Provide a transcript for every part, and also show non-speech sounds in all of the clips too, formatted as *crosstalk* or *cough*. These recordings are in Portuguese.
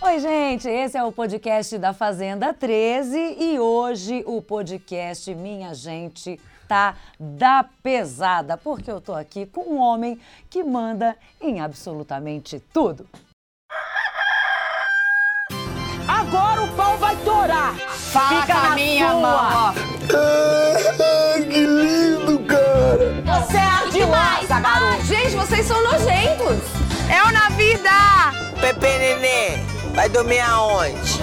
Oi, gente, esse é o podcast da Fazenda 13 e hoje o podcast Minha Gente tá da pesada, porque eu tô aqui com um homem que manda em absolutamente tudo. Agora o pau vai torar! Fala Fica na minha sua. mão. Ah, que lindo, cara! Você é demais, garoto! Gente, vocês são nojentos! É o na vida! Pepe Nenê, vai dormir aonde?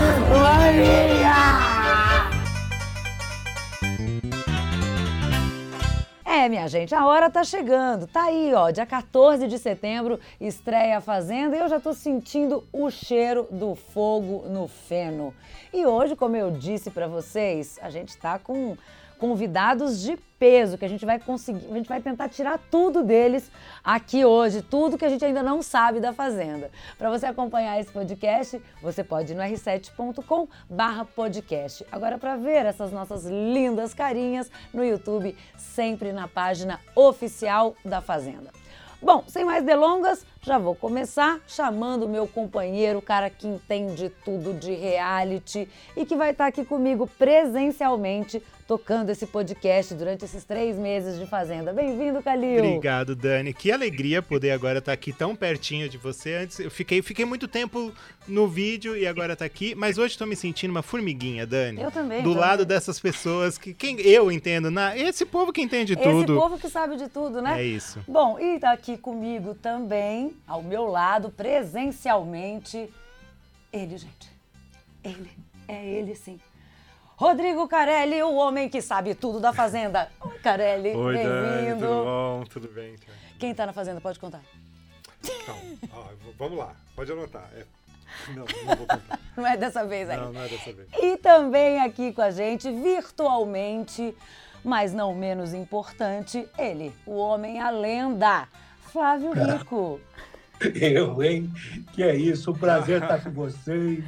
É, minha gente, a hora tá chegando. Tá aí, ó, dia 14 de setembro, estreia a Fazenda e eu já tô sentindo o cheiro do fogo no feno. E hoje, como eu disse pra vocês, a gente tá com convidados de peso que a gente vai conseguir, a gente vai tentar tirar tudo deles aqui hoje, tudo que a gente ainda não sabe da Fazenda. Para você acompanhar esse podcast, você pode ir no r7.com/podcast. Agora para ver essas nossas lindas carinhas no YouTube, sempre na página oficial da Fazenda. Bom, sem mais delongas, já vou começar chamando o meu companheiro, o cara que entende tudo de reality e que vai estar aqui comigo presencialmente tocando esse podcast durante esses três meses de Fazenda. Bem-vindo, Calil! Obrigado, Dani. Que alegria poder agora estar aqui tão pertinho de você. Antes eu fiquei, fiquei muito tempo no vídeo e agora tá aqui, mas hoje estou me sentindo uma formiguinha, Dani. Eu também, Do também. lado dessas pessoas que quem eu entendo, na esse povo que entende Esse tudo. povo que sabe de tudo, né? É isso. Bom, e tá aqui comigo também, ao meu lado, presencialmente, ele, gente. Ele, é ele sim. Rodrigo Carelli, o homem que sabe tudo da Fazenda. *laughs* Oi, Carelli, bem-vindo. tudo bom? Tudo bem? cara? Quem tá na Fazenda, pode contar. Então, ó, vamos lá, pode anotar. É- Não, não vou contar. *laughs* Não é dessa vez aí. Não, não é dessa vez. E também aqui com a gente, virtualmente, mas não menos importante, ele, o homem, a lenda, Flávio Rico. Eu, hein? Que é isso, um prazer estar com vocês.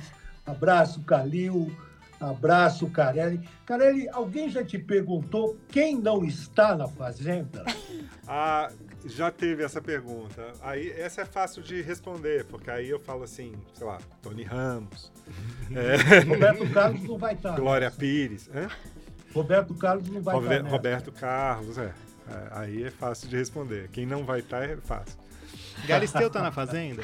Abraço, Calil. Abraço, Carelli. Carelli, alguém já te perguntou quem não está na Fazenda? Ah, já teve essa pergunta. Aí, essa é fácil de responder, porque aí eu falo assim, sei lá, Tony Ramos, é, Roberto Carlos não vai estar. Glória Pires, hã? Roberto Carlos não vai Robe- estar. nessa. Roberto Carlos, é. É, Aí é fácil de responder. Quem não vai estar é fácil. Galisteu tá na fazenda?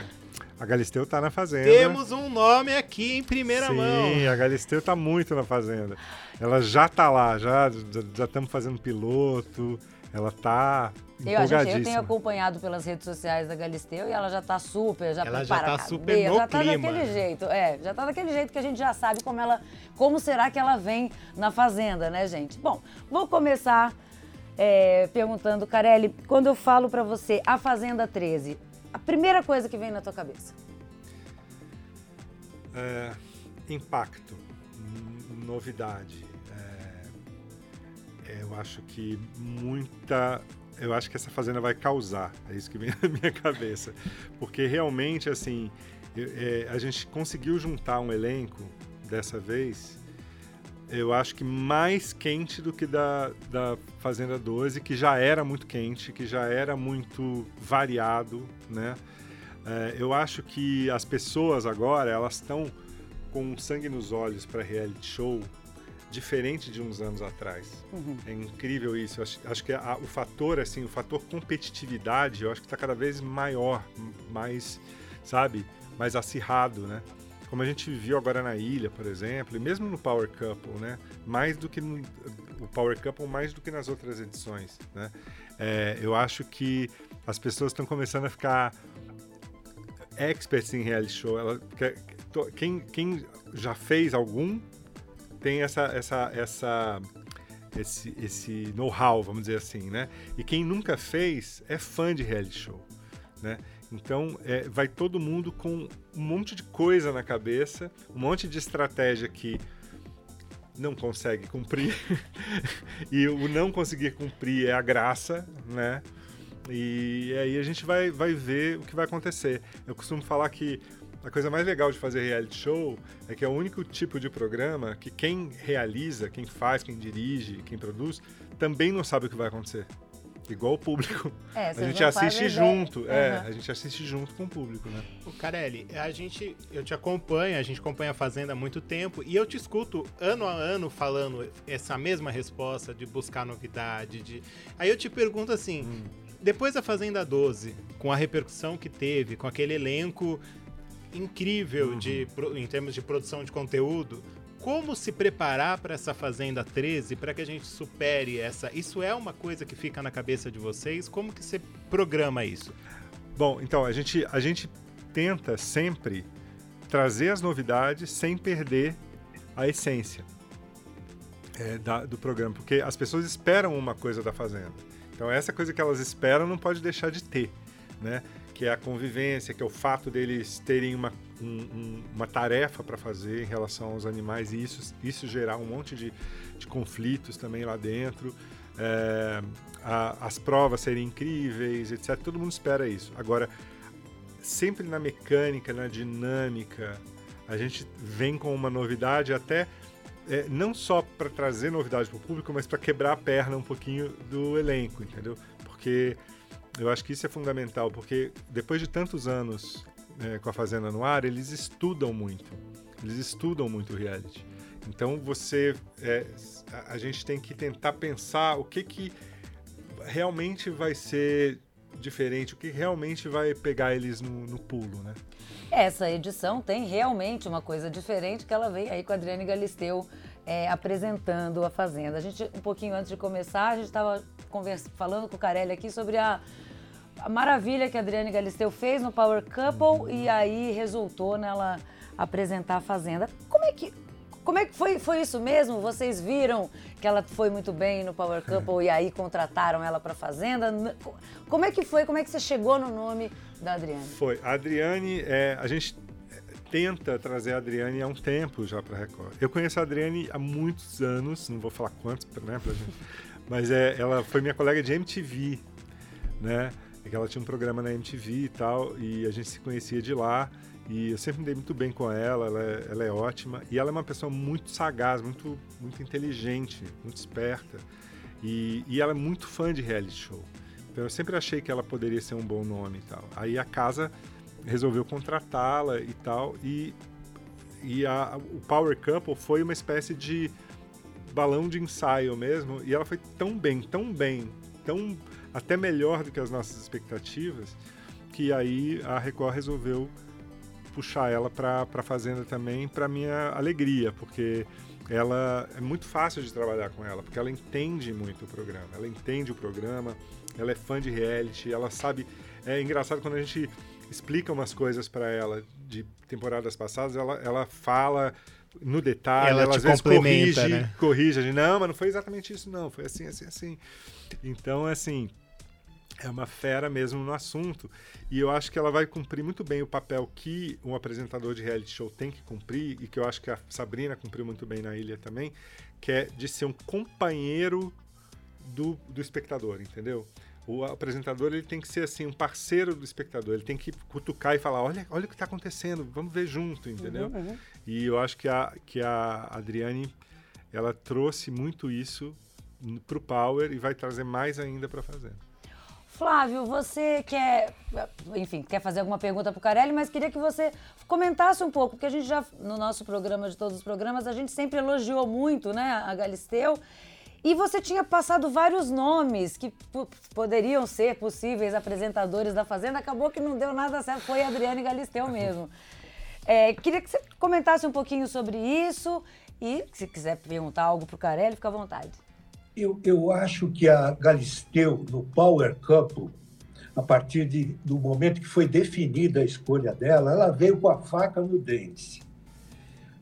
A Galisteu tá na Fazenda. Temos um nome aqui em primeira Sim, mão. a Galisteu tá muito na Fazenda. Ela já tá lá, já já estamos fazendo piloto. Ela tá Eu, a gente, eu tenho acompanhado pelas redes sociais da Galisteu e ela já tá super, já Ela já prepara tá a super no já tá clima. daquele jeito, é, já tá daquele jeito que a gente já sabe como ela, como será que ela vem na fazenda, né, gente? Bom, vou começar é, perguntando, Carelli, quando eu falo pra você a Fazenda 13, a primeira coisa que vem na tua cabeça? É, impacto, novidade. É, eu acho que muita. Eu acho que essa fazenda vai causar. É isso que vem *laughs* na minha cabeça. Porque realmente, assim, eu- é, a gente conseguiu juntar um elenco dessa vez. Eu acho que mais quente do que da, da Fazenda 12, que já era muito quente, que já era muito variado, né? É, eu acho que as pessoas agora elas estão com sangue nos olhos para reality show diferente de uns anos atrás. É incrível isso. Acho, acho que a- o fator assim, o fator competitividade, eu acho que está cada vez maior, mais, sabe, mais acirrado, né? Como a gente viu agora na ilha, por exemplo, e mesmo no Power Couple, né? Mais do que no, o Power Couple, mais do que nas outras edições, né? É, eu acho que as pessoas estão começando a ficar experts em reality show. Ela, quem, quem já fez algum tem essa, essa, essa, esse, esse know-how, vamos dizer assim, né? E quem nunca fez é fã de reality show, né? Então, é, vai todo mundo com um monte de coisa na cabeça, um monte de estratégia que não consegue cumprir. *laughs* e o não conseguir cumprir é a graça, né? E aí a gente vai, vai ver o que vai acontecer. Eu costumo falar que a coisa mais legal de fazer reality show é que é o único tipo de programa que quem realiza, quem faz, quem dirige, quem produz, também não sabe o que vai acontecer. Igual o público. *laughs* É, a gente assiste junto, é, Uhum. a gente assiste junto com o público, né? O Carelli, a gente, eu te acompanho, a gente acompanha a Fazenda há muito tempo e eu te escuto ano a ano falando essa mesma resposta de buscar novidade, de... Aí eu te pergunto assim, Hum. depois da Fazenda 12, com a repercussão que teve, com aquele elenco incrível de, pro- em termos de produção de conteúdo, como se preparar para essa Fazenda 13 para que a gente supere essa? Isso é uma coisa que fica na cabeça de vocês? Como que você programa isso? Bom, então, a gente, a gente tenta sempre trazer as novidades sem perder a essência é, da- do programa, porque as pessoas esperam uma coisa da Fazenda. Então, essa coisa que elas esperam não pode deixar de ter, né? Que é a convivência, que é o fato deles terem uma, um- um- uma tarefa para fazer em relação aos animais e isso, isso gerar um monte de, de conflitos também lá dentro. É, a- as provas serem incríveis, etc. Todo mundo espera isso. Agora, sempre na mecânica, na dinâmica, a gente vem com uma novidade até é, não só para trazer novidade para o público, mas para quebrar a perna um pouquinho do elenco, entendeu? Porque eu acho que isso é fundamental, porque depois de tantos anos é, com a Fazenda no ar, eles estudam muito. Eles estudam muito reality. Então você, é, a, gente tem que tentar pensar o que que realmente vai ser diferente, o que realmente vai pegar eles no, no pulo, né? Essa edição tem realmente uma coisa diferente que ela veio aí com a Adriane Galisteu é, apresentando a Fazenda. A gente, um pouquinho antes de começar, a gente estava falando com o Carelli aqui sobre a, a maravilha que a Adriane Galisteu fez no Power Couple e aí resultou nela apresentar a Fazenda. Como é que, como é que foi, foi isso mesmo? Vocês viram que ela foi muito bem no Power Couple e aí contrataram ela para Fazenda? Como é que foi? Como é que você chegou no nome da Adriane? Foi. A Adriane, é, a gente tenta trazer a Adriane há um tempo já para Record. Eu conheço a Adriane há muitos anos, não vou falar quantos, né, pra gente, *laughs* mas é, ela foi minha colega de MTV, né? É que ela tinha um programa na MTV e tal, e a gente se conhecia de lá. E eu sempre me dei muito bem com ela, ela é, ela é ótima. E ela é uma pessoa muito sagaz, muito, muito inteligente, muito esperta. E, e ela é muito fã de reality show. Então eu sempre achei que ela poderia ser um bom nome e tal. Aí a casa resolveu contratá-la e tal. E, e a, o Power Couple foi uma espécie de balão de ensaio mesmo. E ela foi tão bem, tão bem, tão até melhor do que as nossas expectativas, que aí a Record resolveu puxar ela para a Fazenda também, para minha alegria, porque ela é muito fácil de trabalhar com ela, porque ela entende muito o programa, ela entende o programa, ela é fã de reality, ela sabe. É engraçado quando a gente explica umas coisas para ela de temporadas passadas, ela, ela fala no detalhe, Ela ela, às vezes corrige, né? corrige, a gente, não, mas não foi exatamente isso, não, foi assim, assim, assim. Então, assim, é uma fera mesmo no assunto. E eu acho que ela vai cumprir muito bem o papel que um apresentador de reality show tem que cumprir, e que eu acho que a Sabrina cumpriu muito bem na ilha também, que é de ser um companheiro do, do espectador, entendeu? O apresentador ele tem que ser assim um parceiro do espectador, ele tem que cutucar e falar, olha, olha o que está acontecendo, vamos ver junto, entendeu? Uhum, E eu acho que a, que a Adriane ela trouxe muito isso para o Power e vai trazer mais ainda para fazer. Flávio, você quer, enfim, quer fazer alguma pergunta para o Carelli, mas queria que você comentasse um pouco, porque a gente já, no nosso programa, de todos os programas, a gente sempre elogiou muito, né, a Galisteu, e você tinha passado vários nomes que po- poderiam ser possíveis apresentadores da Fazenda, acabou que não deu nada certo, foi a Adriane Galisteu mesmo. É, queria que você comentasse um pouquinho sobre isso e, se quiser perguntar algo para o Carelli, fica à vontade. Eu, eu acho que a Galisteu, no Power Couple, a partir de, do momento que foi definida a escolha dela, ela veio com a faca no dente.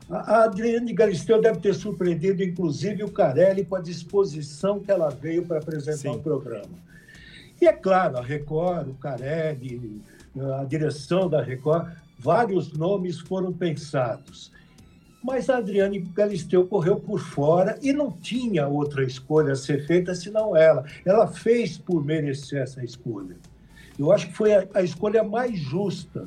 A Adriane Galisteu deve ter surpreendido, inclusive, o Carelli com a disposição que ela veio para apresentar Sim. o programa. E é claro, a Record, o Carelli, a direção da Record, vários nomes foram pensados. Mas a Adriane Galisteu correu por fora e não tinha outra escolha a ser feita senão ela. Ela fez por merecer essa escolha. Eu acho que foi a, a escolha mais justa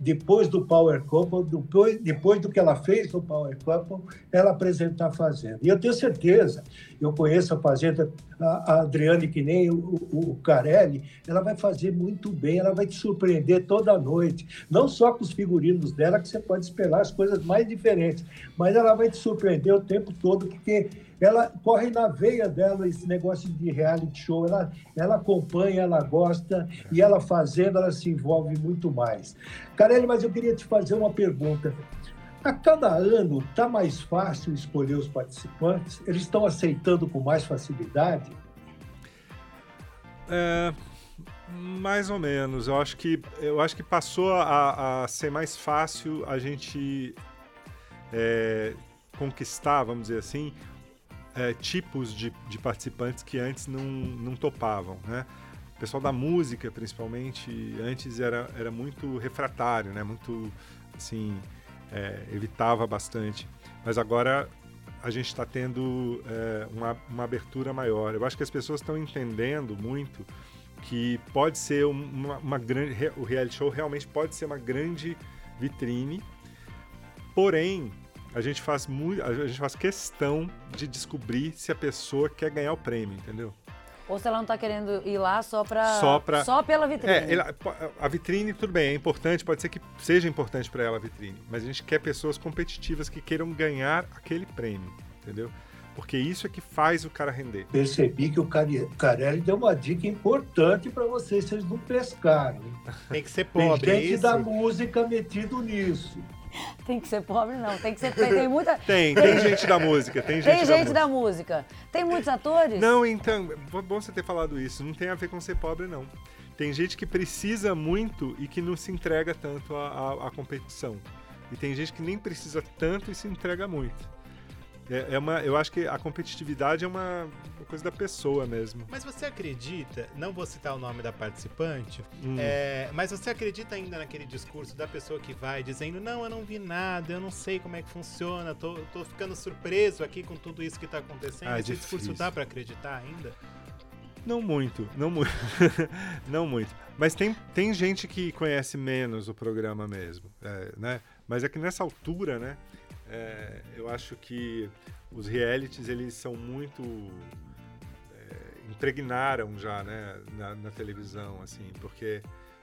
depois do Power Couple, depois, depois do que ela fez no Power Couple, ela apresentar a Fazenda. E eu tenho certeza, eu conheço a Fazenda, a, a Adriane, que nem o, o, o, Carelli, ela vai fazer muito bem, ela vai te surpreender toda noite. Não só com os figurinos dela, que você pode esperar as coisas mais diferentes, mas ela vai te surpreender o tempo todo, porque ela corre na veia dela esse negócio de reality show. Ela, ela acompanha, ela gosta e ela fazendo, ela se envolve muito mais. Carelli, mas eu queria te fazer uma pergunta. A cada ano está mais fácil escolher os participantes? Eles estão aceitando com mais facilidade? É, mais ou menos. Eu acho que, eu acho que passou a, a ser mais fácil a gente é, conquistar, vamos dizer assim, é, tipos de, de, participantes que antes não, não topavam, né? O pessoal da música, principalmente, antes era, era muito refratário, né? Muito, assim, é, evitava bastante. Mas agora a gente está tendo é, uma, uma abertura maior. Eu acho que as pessoas estão entendendo muito que pode ser uma, uma grande... O reality show realmente pode ser uma grande vitrine, porém a gente faz muito, a gente faz questão de descobrir se a pessoa quer ganhar o prêmio, entendeu? Ou se ela não está querendo ir lá só para só, pra, só pela vitrine. É, a vitrine tudo bem, é importante, pode ser que seja importante para ela a vitrine, mas a gente quer pessoas competitivas que queiram ganhar aquele prêmio, entendeu? Porque isso é que faz o cara render. Percebi que o Carelli deu uma dica importante para vocês, vocês não pescaram. Tem que ser pobre. Tem gente é da música metido nisso. *laughs* Tem que ser pobre, não. Tem que ser. Tem, tem muita. Tem, tem, tem, gente da música. Tem gente, tem da, gente música. da música. Tem muitos atores? Não, então. Bom você ter falado isso. Não tem a ver com ser pobre, não. Tem gente que precisa muito e que não se entrega tanto à, à, à competição. E tem gente que nem precisa tanto e se entrega muito. É, é, uma, eu acho que a competitividade é uma, uma, coisa da pessoa mesmo. Mas você acredita, não vou citar o nome da participante, hum. é, mas você acredita ainda naquele discurso da pessoa que vai dizendo: Não, eu não vi nada, eu não sei como é que funciona, tô, tô ficando surpreso aqui com tudo isso que tá acontecendo. Ah, Esse difícil. discurso dá para acreditar ainda? Não muito, não muito. *laughs* não muito. Mas tem, tem gente que conhece menos o programa mesmo, é, né? Mas é que nessa altura, né? É, eu acho que os realities eles são muito impregnaram já né, na, na, televisão assim porque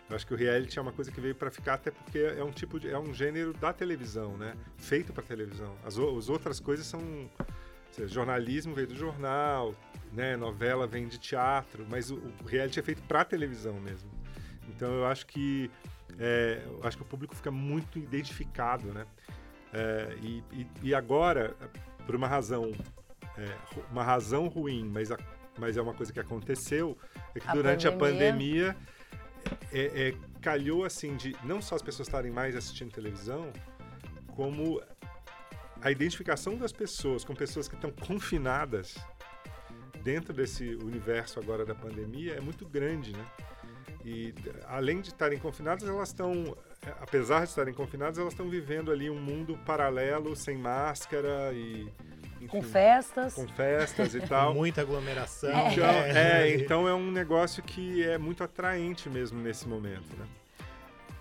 eu acho que o reality é uma coisa que veio para ficar até porque é um tipo de, é um gênero da televisão né feito para televisão. As, as outras coisas são seja, jornalismo veio do jornal né novela vem de teatro mas o, o reality é feito para televisão mesmo. Então eu acho que é, eu acho que o público fica muito identificado né é, e, e, e, agora, por uma razão, é, uma razão ruim, mas, a, mas é uma coisa que aconteceu, é que a durante pandemia. a pandemia é, é, calhou assim de não só as pessoas estarem mais assistindo televisão, como a identificação das pessoas com pessoas que estão confinadas dentro desse universo agora da pandemia é muito grande, né? E além de estarem confinadas, elas estão apesar de estarem confinadas, elas estão vivendo ali um mundo paralelo, sem máscara e. Enfim, com festas. Com festas e *laughs* tal. Muita aglomeração. Então, é, então é um negócio que é muito atraente mesmo nesse momento, né?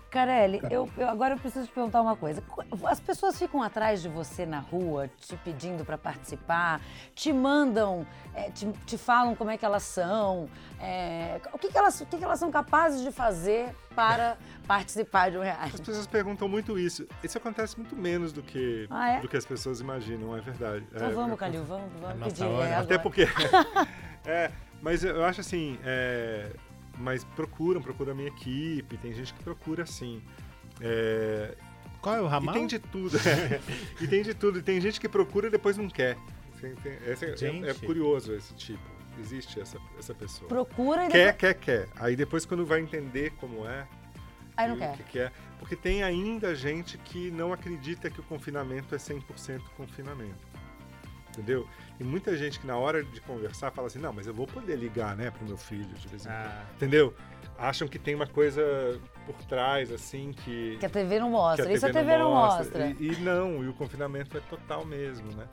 Carelli, eu, eu, agora eu preciso te perguntar uma coisa. As pessoas ficam atrás de você na rua, te pedindo para participar, te mandam, é, te, te, falam como é que elas são, é, o, que, que, elas, o que, que elas são capazes de fazer para *laughs* participar de um reality? As pessoas perguntam muito isso. Isso acontece muito menos do que, ah, é? do que as pessoas imaginam, é verdade. Então é, vamos, Calil, vamos, vamos pedir. Até porque... *laughs* é, mas eu acho assim... É, mas procuram, procuram a minha equipe, tem gente que procura sim. É... Qual é o ramal? E tem de tudo. *laughs* e tem de tudo. E tem gente que procura e depois não quer. Tem, tem, é, é, curioso esse tipo. Existe essa, essa pessoa. Procura e Quer, depois... quer, quer. Aí depois quando vai entender como é. Aí não quer. Que quer. Porque tem ainda gente que não acredita que o confinamento é 100% confinamento. Entendeu? E muita gente que na hora de conversar fala assim, não, mas eu vou poder ligar, né, pro meu filho de vez em quando. Ah. Entendeu? Acham que tem uma coisa por trás, assim, que... Que a TV não mostra. A TV isso a TV não mostra. mostra. E, e, não, e o confinamento é total mesmo, né?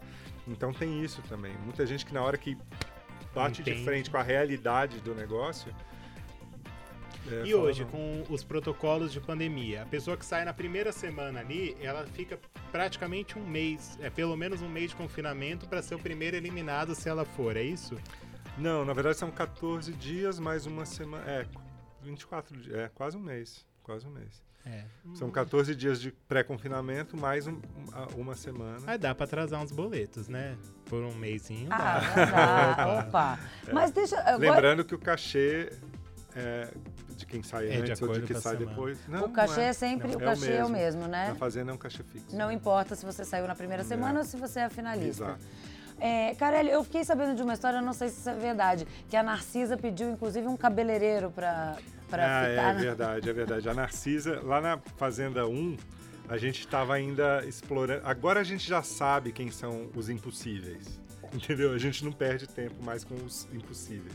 Então tem isso também. Muita gente que na hora que bate Entendi. de frente com a realidade do negócio... É, E hoje, não. com os protocolos de pandemia, a pessoa que sai na primeira semana ali, ela fica praticamente um mês, é pelo menos um mês de confinamento para ser o primeiro eliminado se ela for, é isso? Não, na verdade são 14 dias mais uma semana. É, 24 dias. É, quase um mês. Quase um mês. É. São 14 dias de pré-confinamento mais um- uma, uma semana. Mas dá para atrasar uns boletos, né? Por um mêsinho Ah, dá. dá. *laughs* Opa. Mas deixa. Agora, Lembrando que o cachê é, de quem sai É de antes ou de quem sai semana. depois. Não, o cachê não é, sempre. Não, o cachê é o mesmo, né? Na fazenda é um cachê fixo. Não importa se você saiu na primeira semana ou se você é a finalista. Exato. É, Carelli, eu fiquei sabendo de uma história, não sei se isso é verdade, que a Narcisa pediu inclusive um cabeleireiro pra, pra ah, ficar. é verdade, é verdade. A Narcisa, lá na Fazenda 1, a gente estava ainda explorando. Agora a gente já sabe quem são os impossíveis. Entendeu? A gente não perde tempo mais com os impossíveis.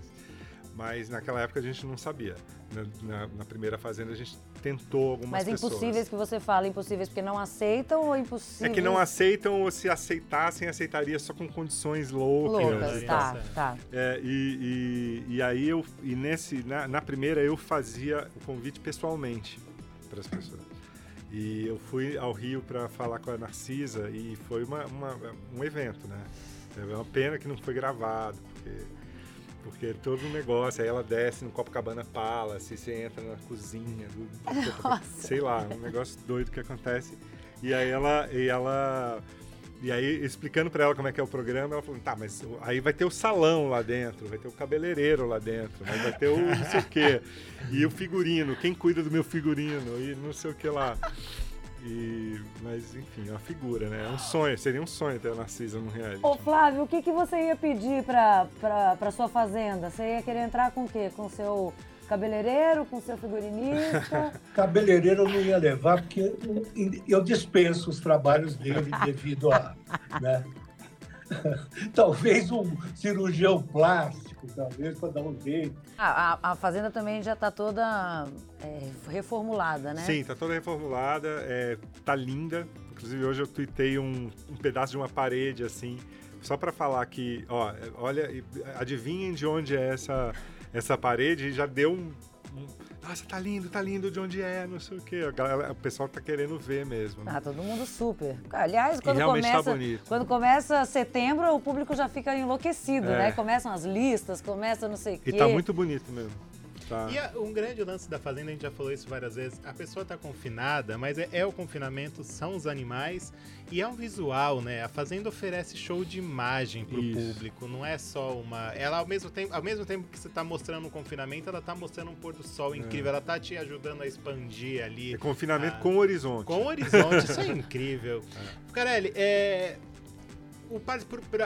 Mas naquela época a gente não sabia. Na, na- na primeira fazenda a gente tentou algumas Mas pessoas. impossíveis que você fala, impossíveis porque não aceitam ou impossíveis? É que não aceitam ou se aceitassem, aceitaria só com condições loucas. Loucas, tá, tal. tá. É, e, e, e aí eu e nesse na, na primeira eu fazia o convite pessoalmente para as pessoas. E eu fui ao Rio para falar com a Narcisa e foi uma, uma- um evento, né? É uma pena que não foi gravado, porque porque é todo um negócio. Aí ela desce no Copacabana Palace, você entra na cozinha, do, *laughs* Nossa. sei lá, um negócio doido que acontece. E aí ela e ela e aí, explicando pra ela como é que é o programa, ela falou, tá, mas aí vai ter o salão lá dentro, vai ter o cabeleireiro lá dentro, vai ter o não sei o quê. E o figurino, quem cuida do meu figurino, e não sei o que lá. E, mas, enfim, é uma figura, né? É um sonho, seria um sonho ter a Narcisa no reality. Ô Flávio, o que, que você ia pedir pra, pra, pra sua fazenda? Você ia querer entrar com o quê? Com o seu cabeleireiro, com o seu figurinista? *laughs* Cabeleireiro eu não ia levar, porque eu dispenso os trabalhos dele devido a. Né? *laughs* Talvez um cirurgião plástico, talvez, para dar um jeito. Ah, a, a fazenda também já tá toda é, reformulada, né? Sim, tá toda reformulada, é, tá linda. Inclusive hoje eu tuitei um, um pedaço de uma parede assim, só para falar que, ó, olha, adivinhem de onde é essa essa parede e já deu um, um nossa, tá lindo, tá lindo, de onde é, não sei o quê. Galera, o pessoal tá querendo ver mesmo. né? Ah, todo mundo super. Aliás, quando tá começa, bonito. quando começa setembro, o público já fica enlouquecido, É. né? Começam as listas, começa não sei o quê. E tá muito bonito mesmo. Tá. E a- um grande lance da fazenda, a gente já falou isso várias vezes, a pessoa tá confinada, mas é, é o confinamento, são os animais e é um visual, né? A fazenda oferece show de imagem pro Isso. público, não é só uma... Ela, ao mesmo tempo, ao mesmo tempo que você tá mostrando um confinamento, ela tá mostrando um pôr do sol incrível, ela tá te ajudando a expandir ali. É confinamento Ah. com horizonte. Com o horizonte, isso é *laughs* incrível. Carelli, é, o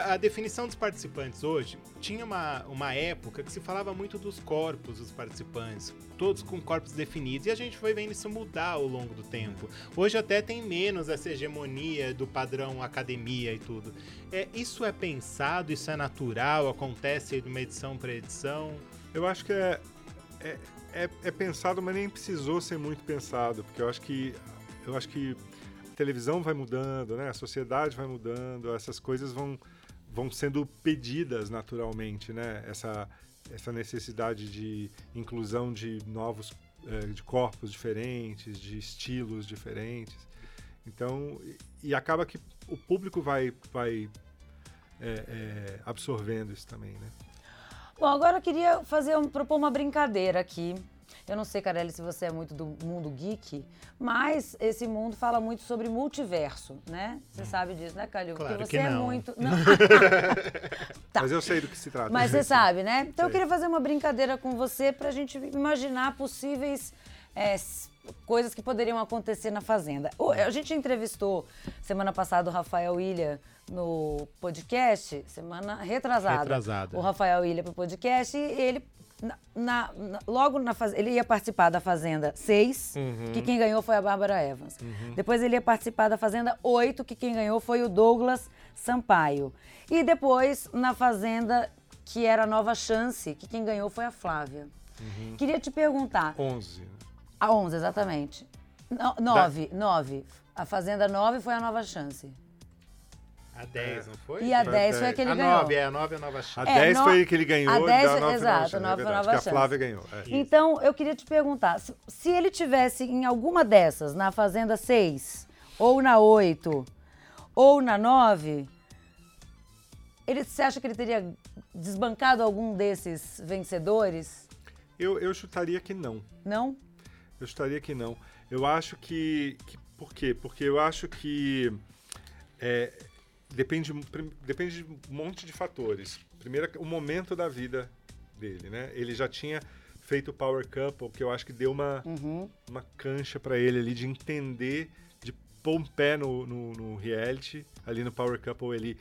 a definição dos participantes hoje tinha uma, uma época que se falava muito dos corpos dos participantes, todos com corpos definidos, e a gente foi vendo isso mudar ao longo do tempo. Hoje até tem menos essa hegemonia do padrão academia e tudo. É, isso é pensado, isso é natural, acontece de uma edição para edição. Eu acho que é, é, é, é pensado, mas nem precisou ser muito pensado, porque eu acho que eu acho que televisão vai mudando, né? A sociedade vai mudando, essas coisas vão vão sendo pedidas naturalmente, né? Essa essa necessidade de inclusão de novos eh, de corpos diferentes, de estilos diferentes. Então, e, acaba que o público vai vai eh, eh, absorvendo isso também, né? Bom, agora eu queria fazer um- propor uma brincadeira aqui. Eu não sei, Carelli, se você é muito do mundo geek, mas esse mundo fala muito sobre multiverso, né? Você sabe disso, né, Calil? Claro Porque que você é muito. *laughs* Não. *laughs* Tá. Mas eu sei do que se trata. Mas você *laughs* sabe, né? Então eu Sei. queria fazer uma brincadeira com você pra gente imaginar possíveis é, coisas que poderiam acontecer na Fazenda. O- A gente entrevistou semana passada o Rafael Ilha no podcast, semana retrasada. Retrasada. O Rafael Ilha pro podcast e ele. Na- na- logo na faz... ele ia participar da Fazenda 6, Uhum. que quem ganhou foi a Bárbara Evans. Depois ele ia participar da Fazenda 8, que quem ganhou foi o Douglas Sampaio. E depois na Fazenda, que era a Nova Chance, que quem ganhou foi a Flávia. Uhum. Queria te perguntar, 11. né? a 11 exatamente. No- Nove, nove. A Fazenda 9 foi a Nova Chance. A 10, não foi? E a Foi 10 a foi a que ele a ganhou. 9, é a 9 é a nova A chance. É, 10 no- foi que ele ganhou, a e 10 da nova exato, nova chance, nova- é verdade, nova que a chance. Flávia ganhou. é. Então, eu queria te perguntar, se- se ele tivesse em alguma dessas, na Fazenda 6, ou na 8, ou na 9, ele, você acha que ele teria desbancado algum desses vencedores? Eu, eu chutaria que não. Não? Eu chutaria que não. Eu acho que, que- Por quê? Porque eu acho que. é, depende, depende de um monte de fatores. Primeiro, o momento da vida dele, né? Ele já tinha feito o Power Couple, que eu acho que deu uma, uma cancha para ele ali de entender, de pôr um pé no, no, no reality. Ali no Power Couple ele,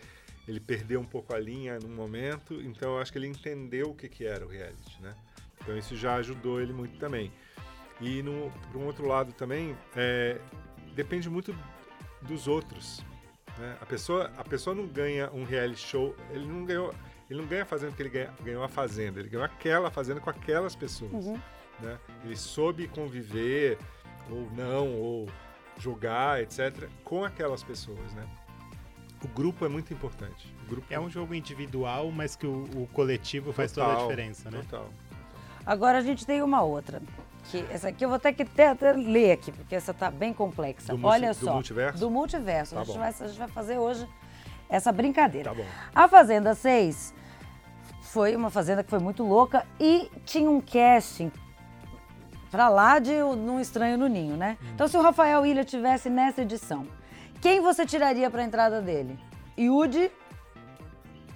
ele perdeu um pouco a linha num momento, então eu acho que ele entendeu o que, que era o reality, né? Então isso já ajudou ele muito também. E no, por um outro lado também, é, depende muito dos outros. Né? A, pessoa, a pessoa não ganha um reality show, ele não ganhou, ele não ganha fazendo porque ele ganha- ganhou a fazenda, ele ganhou aquela fazenda com aquelas pessoas. né? Ele soube conviver, ou não, ou jogar, etc., com aquelas pessoas. Né? O grupo é muito importante. O grupo É um jogo individual, mas que o, o coletivo faz toda a diferença, né? Total. Agora a gente tem uma outra. Que essa aqui eu vou ter que até, até ler aqui, porque essa tá bem complexa. Do Olha do só. multiverso? Do multiverso. Tá a, gente vai, a gente vai fazer hoje essa brincadeira. Tá bom. A Fazenda 6 foi uma fazenda que foi muito louca e tinha um casting pra lá de Num Estranho no Ninho, né? Hum. Então, se o Rafael Ilha tivesse nessa edição, quem você tiraria pra entrada dele? Yudi,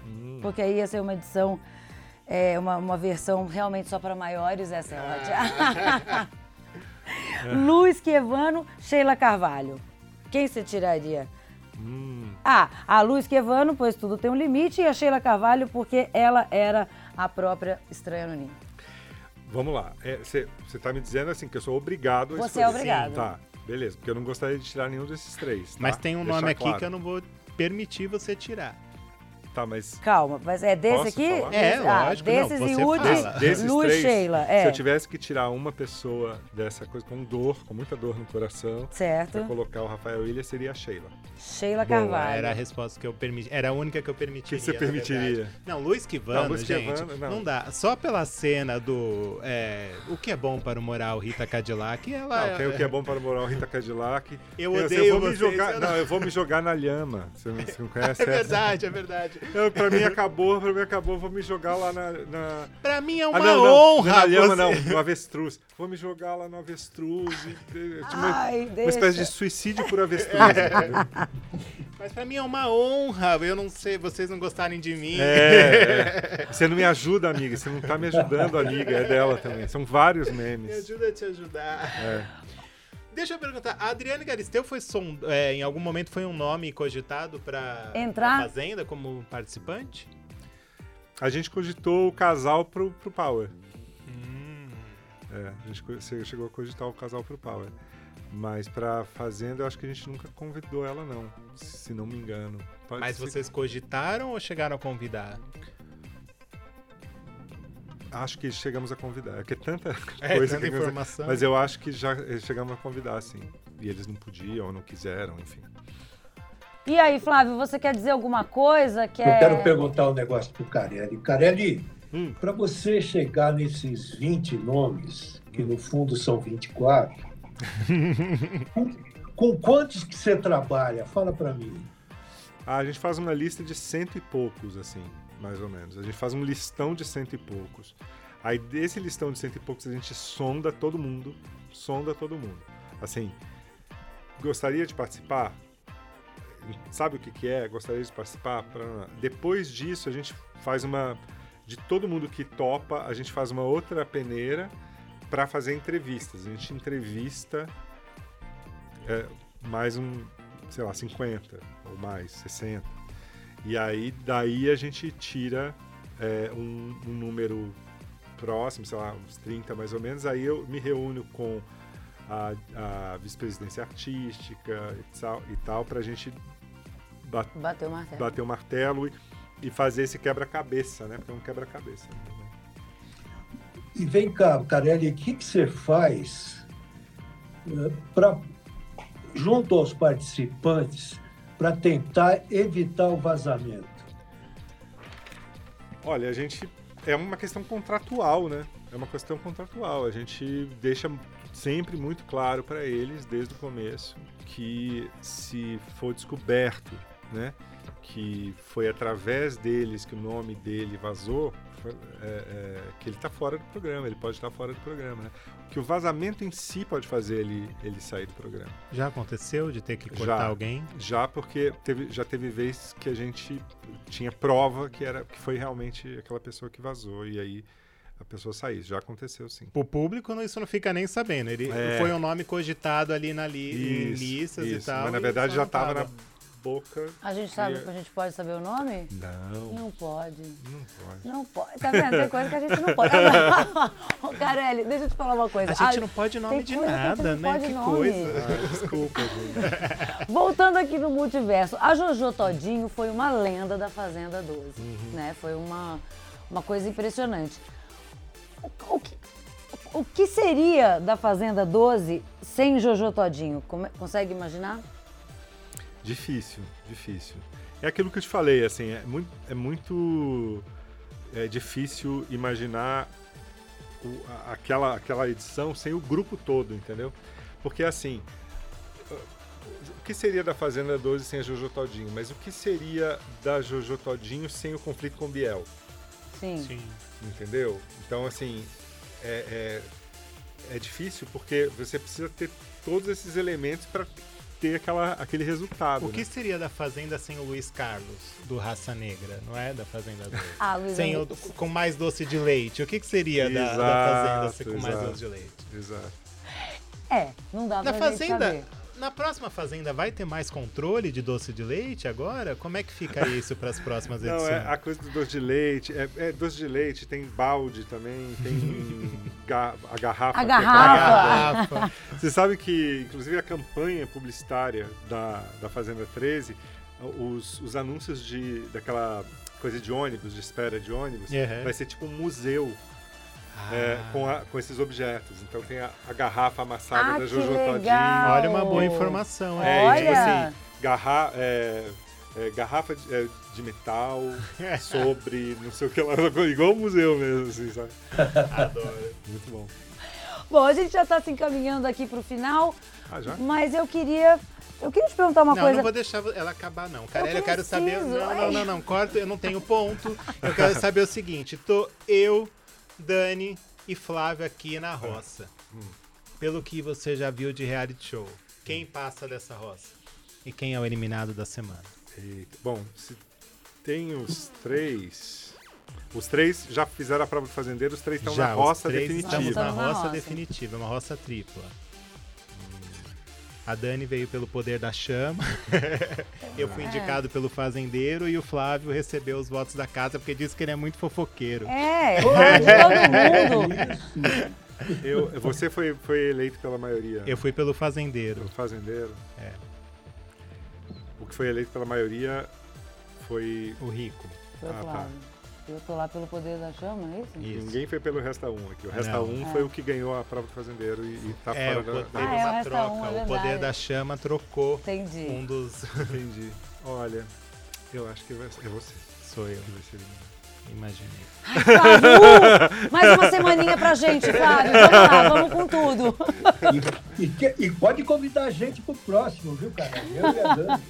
Hum. porque aí ia ser uma edição, é, uma, uma versão realmente só para maiores, essa é ótima. *laughs* *laughs* Luiz Quevano, Sheila Carvalho. Quem você tiraria? Hum. Ah, a Luz Quevano, pois tudo tem um limite, e a Sheila Carvalho, porque ela era a própria Estranha no Ninho. Vamos lá. Você está me dizendo assim que eu sou obrigado a Você é escolher. obrigado. Tá, beleza. Porque eu não gostaria de tirar nenhum desses três. tá? Mas tem um Deixar nome aqui claro. que eu não vou permitir você tirar. Tá, mas Calma, mas é desse Posso aqui? falar? É, Ah, lógico, não, Desses você Yudi, fala. desses Luz três, Sheila, se é. eu tivesse que tirar uma pessoa dessa coisa com dor, com muita dor no coração, Certo. pra colocar o Rafael Ilha, seria a Sheila. Sheila Boa, Carvalho. era a resposta que eu permiti. Era a única que eu permitiria. Que você permitiria? Não, Luiz Quivano, Não, Luiz gente, Quivano, não. não. dá. Só pela cena do é, O que é bom para o moral Rita Cadillac, ela... Não, tem o que é bom para o moral Rita Cadillac. Eu Tem- odeio vou me vocês, jogar, eu não... não- eu vou me jogar na lhama. Você não, você não conhece *laughs* É essa? verdade, é verdade. Eu, pra mim acabou, pra mim acabou, vou me jogar lá na... na... Pra mim é uma Ah, não, não, honra não, você- não, no avestruz. Vou me jogar lá no avestruz. e- e- tipo, uma, Ai, uma deixa. espécie de suicídio por avestruz. Mas pra mim é uma honra. Eu não sei, vocês não gostarem de mim. É, é. Você não me ajuda, amiga. Você não tá me ajudando, amiga. É dela também. São vários Me memes. ajuda a te ajudar. É. Deixa eu perguntar, a Adriane Galisteu foi som- é, em algum momento foi um nome cogitado pra, Entrar? pra Fazenda como participante? A gente cogitou o casal pro, pro Power. Hum. É, a gente chegou a cogitar o casal pro Power. Mas pra Fazenda, eu acho que a gente nunca convidou ela, não. Se não me engano. Pode Mas ser- vocês cogitaram ou chegaram a convidar? Acho que chegamos a convidar. É que é tanta *laughs* É, coisa tanta que informação. Mas eu acho que já eh, chegamos a convidar, sim. E eles não podiam, ou não quiseram, enfim. E aí, Flávio, você quer dizer alguma coisa? Eu Quer... quero perguntar um negócio pro Carelli. Carelli, Hum. para você chegar nesses 20 nomes, que no fundo são 24, com, *laughs* com quantos que você trabalha? Fala para mim. Ah, a gente faz uma lista de cento e poucos, assim, mais ou menos. A gente faz um listão de cento e poucos. Aí desse listão de cento e poucos a gente sonda todo mundo, sonda todo mundo. Assim, gostaria de participar? Sabe o que, que é? Gostaria de participar? Depois disso a gente faz uma de todo mundo que topa, a gente faz uma outra peneira para fazer entrevistas. A gente entrevista é, mais um, sei lá, 50 ou mais, 60. E aí, daí a gente tira é, um, um número próximo, sei lá, uns 30 mais ou menos. Aí eu me reúno com a, a vice-presidência artística e tal, e tal para a gente ba- Bateu o martelo. bater o martelo e, e fazer esse quebra-cabeça, né? Porque é um quebra-cabeça. né? E vem cá, Carelli, o que, que você faz para, junto aos participantes, para tentar evitar o vazamento? Olha, a gente. É uma questão contratual, né? É uma questão contratual. A gente deixa sempre muito claro para eles, desde o começo, que se for descoberto, né? Que foi através deles que o nome dele vazou, foi, é, é, que ele está fora do programa, ele pode estar fora do programa. Né? Que o vazamento em si pode fazer ele, ele sair do programa. Já aconteceu de ter que cortar Já. alguém? Já porque teve, já teve vezes que a gente tinha prova que, era, que foi realmente aquela pessoa que vazou, e aí a pessoa sair. Já aconteceu, sim. O público não- isso não fica nem sabendo. Ele É. foi um nome cogitado ali na li, em Isso, listas e isso. tal. Mas na e verdade já estava tava. na boca. A gente sabe, E- a gente pode saber o nome? Não, Não pode. não pode. Não pode. Tá vendo? Tem coisa que a gente não pode. *laughs* Ô, Carelli, deixa eu te falar uma coisa. A gente Ah, não pode nome de que a nada, não né? Que nome. coisa. Ah, *laughs* desculpa, gente. Voltando aqui no multiverso, a Jojo Todinho foi uma lenda da Fazenda 12, Uhum. né? Foi uma, uma coisa impressionante. O, o que, o que seria da Fazenda 12 sem Jojo Todinho? Consegue imaginar? Difícil, difícil. É aquilo que eu te falei, assim, é muito, é muito é difícil imaginar o- a- aquela, aquela edição sem o grupo todo, entendeu? Porque assim, o que seria da Fazenda 12 sem a Jojo Todinho? Mas o que seria da Jojo Todinho sem o conflito com o Biel? Sim. Sim. Entendeu? Então, assim, é, é, é difícil porque você precisa ter todos esses elementos para ter aquela, aquele resultado. O que né? seria da Fazenda sem o Luiz Carlos, do Raça Negra, não é? Da Fazenda 12. *laughs* Ah, Luiz sem o, com mais doce de leite. O que, que seria da, da Exato, Fazenda sem- com mais exato. doce de leite? Exato. É, não dá Na pra gente Fazenda, saber. Na próxima Fazenda, vai ter mais controle de doce de leite agora? Como é que fica *laughs* isso para as próximas Não, edições? é a coisa do doce de leite. É, é doce de leite, tem balde também, tem *laughs* ga- a garrafa. A é garrafa. Garrafa. Você sabe que, inclusive, a campanha publicitária da, da Fazenda 13, os, os anúncios de, daquela coisa de ônibus, de espera de ônibus, Uhum. vai ser tipo um museu é, Ah. com, a- com esses objetos. Então tem a, a garrafa amassada Ah, da Jojo. Todinho. Olha uma boa informação. É, e tipo Olha. assim, garra, é, é, garrafa de, é, de metal *laughs* sobre não sei o que lá, *laughs* igual um museu mesmo, assim, sabe? *laughs* Adoro. Muito bom. Bom, a gente já tá se encaminhando aqui pro final, Ah, já? mas eu queria. Eu queria te perguntar uma não, coisa. não vou deixar ela acabar, não. Carelli, eu, quero saber. Não, não, não, não. Corta, eu não tenho ponto. Eu quero saber o seguinte: tô eu, Dani e Flávio aqui na roça. Pelo que você já viu de reality show, quem passa dessa roça? E quem é o eliminado da semana? Eita, Bom, se tem os três. Os três já fizeram a prova do fazendeiro, os três estão Já, na os roça três definitiva. Estamos na Estamos na roça, roça. definitiva, é uma roça tripla. A Dani veio pelo poder da chama. *laughs* Eu fui É. indicado pelo fazendeiro e o Flávio recebeu os votos da casa porque disse que ele é muito fofoqueiro. É, todo mundo. Isso. *laughs* Eu, você foi, foi eleito pela maioria. Eu fui pelo fazendeiro. Pelo fazendeiro. É. O que foi eleito pela maioria foi. O rico. Foi Ah, tá. Eu tô lá pelo poder da chama, é isso? Isso. Ninguém foi pelo Resta 1 aqui. O Resta Não. 1 foi o que ganhou a prova do fazendeiro e, e tá É, fora o da. poder, da- Ah, é, teve o uma Resta troca. Um, é o poder da chama trocou Entendi. um dos. *laughs* Entendi. Olha, eu acho que vai ser- é você Sou eu, que vai ser imaginei. Ai, Flávio! mais uma semaninha pra gente, Flávio. Vamos lá, vamos com tudo. E, e e pode convidar a gente pro próximo, viu, cara? Eu e a Dani.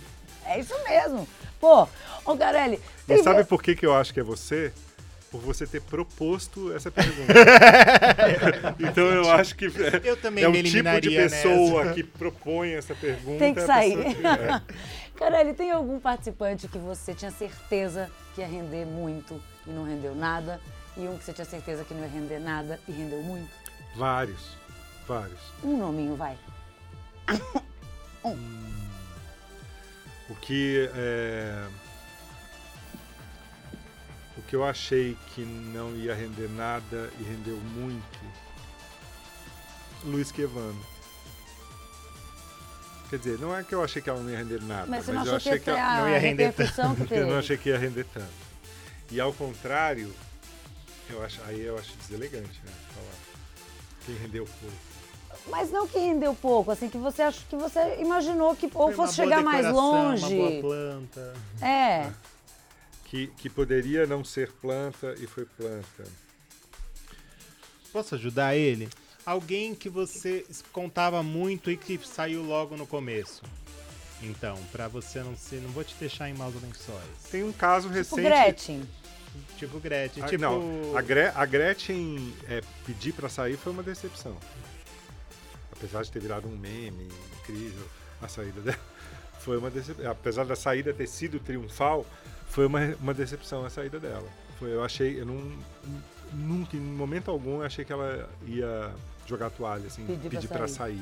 É isso mesmo. Pô, ô Carelli, E tem sabe por que, que eu acho que é você? Por você ter proposto essa pergunta. *laughs* então eu acho que é, Eu também é um me tipo de pessoa nessa. que propõe essa pergunta. Tem que sair. que- *laughs* é. Carelli, tem algum participante que você tinha certeza que ia render muito e não rendeu nada? E um que você tinha certeza que não ia render nada e rendeu muito? Vários, vários. Um nominho, vai. O que é, o que eu achei que não ia render nada e rendeu muito, Luiz Quevano. Quer dizer, não é que eu achei que ela não ia render nada, Mas mas eu achei que ela, não ia render teve? *laughs* eu não achei que ia render tanto. E ao contrário, eu acho, aí eu acho deselegante, né? Falar quem rendeu pouco. Mas não que rendeu pouco, assim, que você acha que você imaginou que ou fosse boa chegar mais longe. Uma boa planta. É. Que, que poderia não ser planta e foi planta. Posso ajudar ele? Alguém que você contava muito e que saiu logo no começo. Então, pra você não ser. Não vou te deixar em maus lençóis. Tem um caso Tipo recente. Gretchen. Tipo Gretchen. Ah, tipo. Não, a, Gre a Gretchen é, pedir pra sair foi uma decepção. Apesar de ter virado um meme incrível, a saída dela *laughs* foi uma decepção. Apesar da saída ter sido triunfal, foi uma, uma decepção a saída dela. Foi, eu achei, eu não, nunca, em momento algum, eu achei que ela ia jogar a toalha, assim, Pedir pra pedir pra sair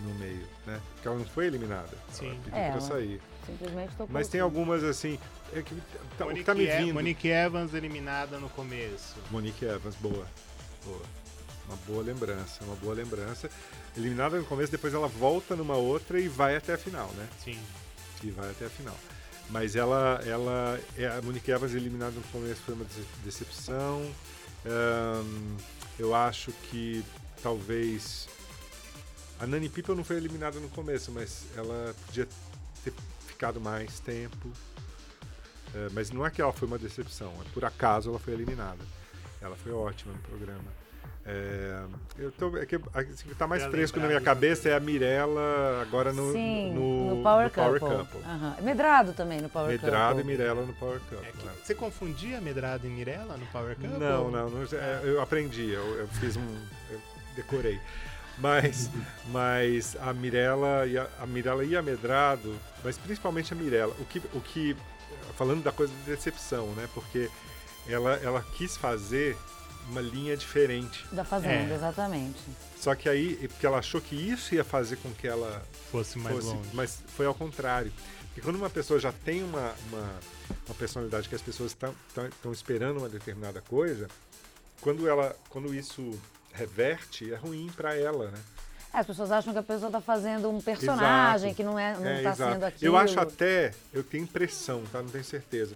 no meio, né? Porque ela não foi eliminada. Sim. Ela pediu É, pra ela- sair. Simplesmente tocou. Mas tem tudo. algumas assim. É que, tá, o que Monique, tá me vindo. Monique Evans eliminada no começo. Monique Evans, boa. Boa. Uma boa lembrança, uma boa lembrança. Eliminada no começo, depois ela volta numa outra e vai até a final, né? Sim. E vai até a final. Mas ela, ela, é, a Monique Evans eliminada no começo foi uma dece- decepção. Ahn, eu acho que talvez a Nani People não foi eliminada no começo, mas ela podia ter ficado mais tempo. É, mas não é que ela foi uma decepção, é por acaso ela foi eliminada. Ela foi ótima no programa. É, eu tô, é que assim, tá mais Pra fresco na minha cabeça é a Mirella agora no, Sim, no, no, Power, Power Couple. Couple. Aham. Medrado também no Power Medrado e Couple. Mirella no Power Couple. É que- né? você confundia Medrado e Mirella no Power Couple? Não, não, não, é, eu aprendi, eu, eu fiz um. Eu decorei. Mas, *laughs* mas a Mirella e a, a Mirella e a Medrado, mas principalmente a Mirella, o que, o que. Falando da coisa de decepção, né? Porque ela, ela quis fazer uma linha diferente. Da Fazenda, É. exatamente. Só que aí, porque ela achou que isso ia fazer com que ela Fosse mais fosse, longe. mas foi ao contrário. Porque quando uma pessoa já tem uma, uma, uma personalidade que as pessoas estão esperando uma determinada coisa, quando ela quando isso reverte, é ruim para ela, né? É, As pessoas acham que a pessoa está fazendo um personagem Exato. que não é, não É, está exato. sendo aquilo. Eu acho até, eu tenho impressão, tá? Não tenho certeza,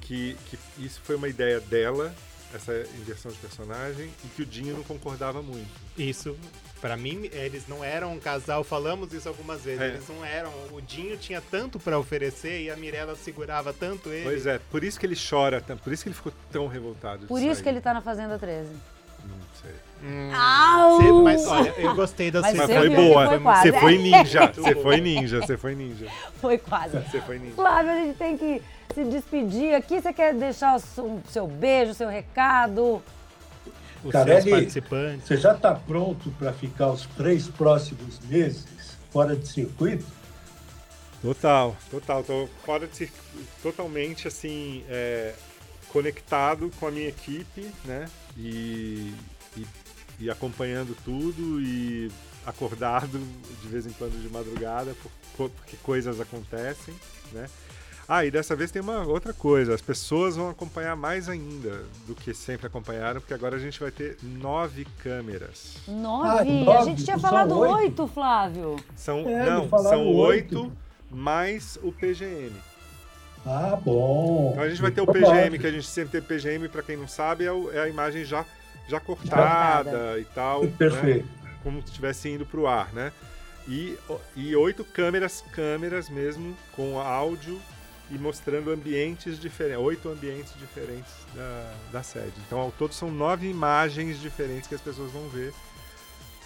que, que isso foi uma ideia dela, essa inversão de personagem, e que o Dinho não concordava muito. Isso, pra mim, eles não eram um casal, falamos isso algumas vezes, É. eles não eram. O Dinho tinha tanto pra oferecer e a Mirella segurava tanto ele. Pois é, por isso que ele chora, tanto, por isso que ele ficou tão revoltado. Por isso sair. que ele tá na Fazenda 13. Não sei. Hum, cê- mas olha, eu gostei da Mas sua Mas Você foi boa. foi. Você *laughs* foi ninja. Você foi ninja. Você foi ninja. Foi quase. Você foi ninja. Flávio, a gente tem que se despedir aqui. Você quer deixar o seu- o seu beijo, o seu recado? Os Carelli, seus participantes. Você já está pronto para ficar os três próximos meses fora de circuito? Total, total. Tô fora de circuito, totalmente assim, é, conectado com a minha equipe, né? E, e, e acompanhando tudo e acordado de vez em quando de madrugada porque coisas acontecem, né? Ah, e dessa vez tem uma outra coisa. As pessoas vão acompanhar mais ainda do que sempre acompanharam, porque agora a gente vai ter nove câmeras. Nove. Ah, a nove, gente tinha falado oito? oito, Flávio. São, É, não, são oito. oito mais o PGM. Ah, bom. Então a gente vai ter o Então, PGM, nove. que a gente sempre tem PGM, para quem não sabe, é, o- é a imagem já, já cortada. cortada e tal. né? Perfeito. Como se estivesse indo para o ar, né? E, e oito câmeras, câmeras mesmo, com áudio e mostrando ambientes diferentes, oito ambientes diferentes da, da sede. Então, ao todo, são nove imagens diferentes que as pessoas vão ver,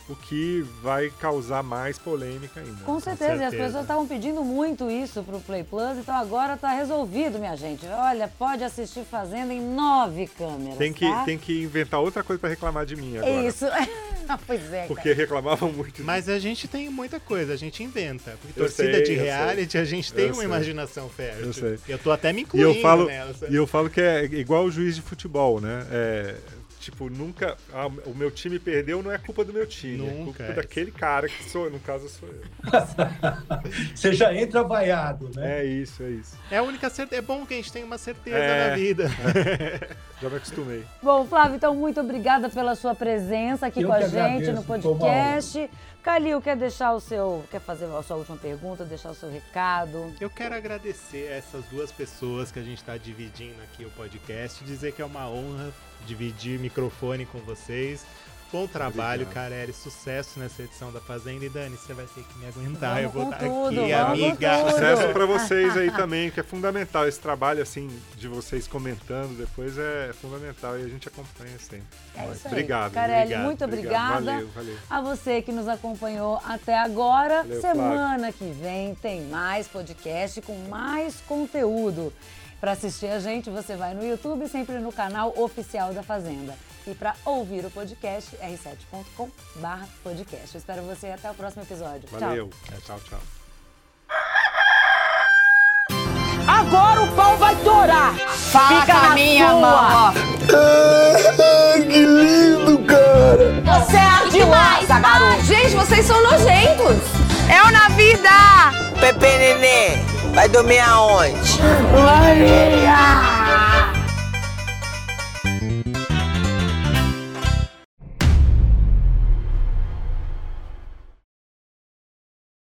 o que vai causar mais polêmica ainda. Com certeza. E as certeza. pessoas estavam pedindo muito isso pro Play Plus, então agora tá resolvido, minha gente. Olha, pode assistir Fazenda em nove câmeras. Tem que, tá? tem que inventar outra coisa para reclamar de mim agora. É isso. *laughs* pois é. Porque cara. reclamavam muito. Mas a gente tem muita coisa, a gente inventa. Porque Eu torcida sei, de eu sei. reality, a gente tem Eu uma sei. imaginação fértil. Eu sei. Eu tô até me E incluindo eu falo, nessa. e eu falo que é igual o juiz de futebol, né? É, tipo, nunca. ah, o meu time perdeu não é culpa do meu time. é Nunca, culpa é. daquele cara que sou, no caso sou eu. *laughs* Você já entra vaiado, né? É isso, é isso. É a única certeza. É bom que a gente tenha uma certeza É. na vida. *laughs* Já me acostumei. Bom, Flávio, então muito obrigada pela sua presença aqui Eu com a gente agradeço, no podcast. Calil, quer deixar o seu. Quer fazer a sua última pergunta, deixar o seu recado? Eu quero agradecer a essas duas pessoas que a gente está dividindo aqui o podcast, dizer que é uma honra dividir microfone com vocês. Bom trabalho, Obrigado. Carelli. Sucesso nessa edição da Fazenda. E Dani, você vai ter que me aguentar. Vamos eu vou estar tudo, aqui, amiga. Sucesso para *laughs* vocês aí também, que é fundamental. Esse trabalho, assim, de vocês comentando depois é fundamental e a gente acompanha sempre. É isso aí. Obrigado. Carelli, obrigado, muito obrigado. obrigada. Valeu, valeu. A você que nos acompanhou até agora. Valeu, Semana que vem tem mais podcast com mais conteúdo. Para assistir a gente, você vai no YouTube, sempre no canal oficial da Fazenda. E para ouvir o podcast, r7.com/podcast. Eu espero você até o próximo episódio. Valeu. Tchau. Tchau, tchau. Agora o pau vai torar. Fala Fica com a na minha sua. mão. Ah, que lindo, cara! Você é demais, garoto. Gente, vocês são nojentos. É o na vida. Pepe Nenê, vai dormir aonde? Maria!